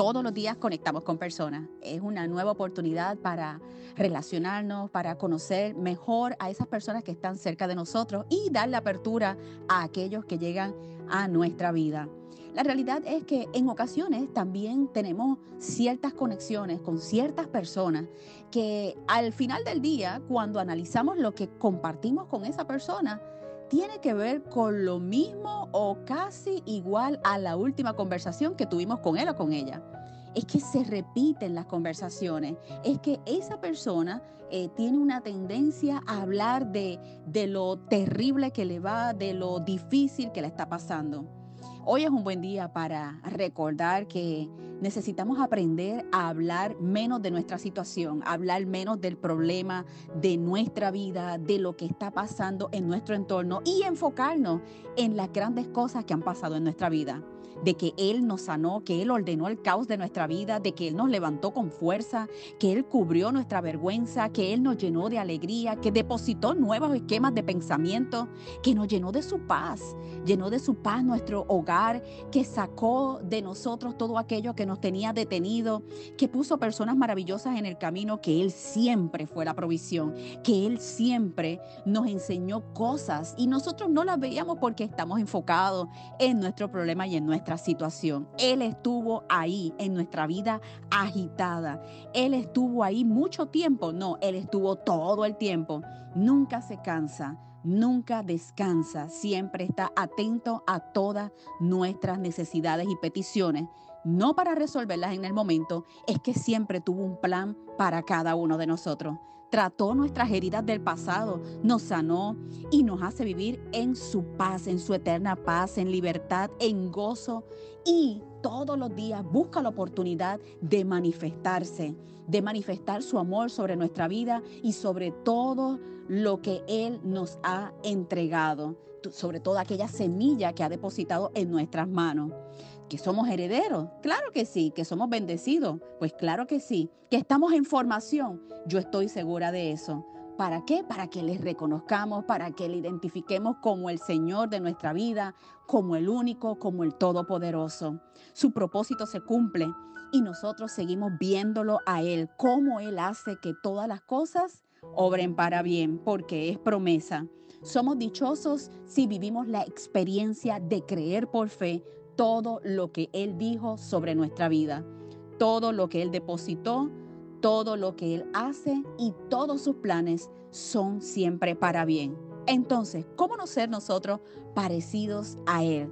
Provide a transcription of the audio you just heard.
todos los días conectamos con personas. Es una nueva oportunidad para relacionarnos, para conocer mejor a esas personas que están cerca de nosotros y darle apertura a aquellos que llegan a nuestra vida. La realidad es que en ocasiones también tenemos ciertas conexiones con ciertas personas que al final del día, cuando analizamos lo que compartimos con esa persona, tiene que ver con lo mismo o casi igual a la última conversación que tuvimos con él o con ella. Es que se repiten las conversaciones, es que esa persona eh, tiene una tendencia a hablar de, de lo terrible que le va, de lo difícil que le está pasando. Hoy es un buen día para recordar que necesitamos aprender a hablar menos de nuestra situación, hablar menos del problema de nuestra vida, de lo que está pasando en nuestro entorno y enfocarnos en las grandes cosas que han pasado en nuestra vida. De que Él nos sanó, que Él ordenó el caos de nuestra vida, de que Él nos levantó con fuerza, que Él cubrió nuestra vergüenza, que Él nos llenó de alegría, que depositó nuevos esquemas de pensamiento, que nos llenó de su paz, llenó de su paz nuestro hogar, que sacó de nosotros todo aquello que nos tenía detenido, que puso personas maravillosas en el camino, que Él siempre fue la provisión, que Él siempre nos enseñó cosas y nosotros no las veíamos porque estamos enfocados en nuestro problema y en nuestra situación. Él estuvo ahí en nuestra vida agitada. Él estuvo ahí mucho tiempo. No, Él estuvo todo el tiempo. Nunca se cansa nunca descansa, siempre está atento a todas nuestras necesidades y peticiones, no para resolverlas en el momento, es que siempre tuvo un plan para cada uno de nosotros. Trató nuestras heridas del pasado, nos sanó y nos hace vivir en su paz, en su eterna paz, en libertad, en gozo y todos los días busca la oportunidad de manifestarse, de manifestar su amor sobre nuestra vida y sobre todo lo que Él nos ha entregado, sobre toda aquella semilla que ha depositado en nuestras manos. Que somos herederos, claro que sí, que somos bendecidos, pues claro que sí, que estamos en formación, yo estoy segura de eso. ¿Para qué? Para que les reconozcamos, para que le identifiquemos como el Señor de nuestra vida, como el único, como el Todopoderoso. Su propósito se cumple y nosotros seguimos viéndolo a Él, cómo Él hace que todas las cosas obren para bien, porque es promesa. Somos dichosos si vivimos la experiencia de creer por fe todo lo que Él dijo sobre nuestra vida, todo lo que Él depositó, todo lo que Él hace y todos sus planes son siempre para bien. Entonces, ¿cómo no ser nosotros parecidos a Él?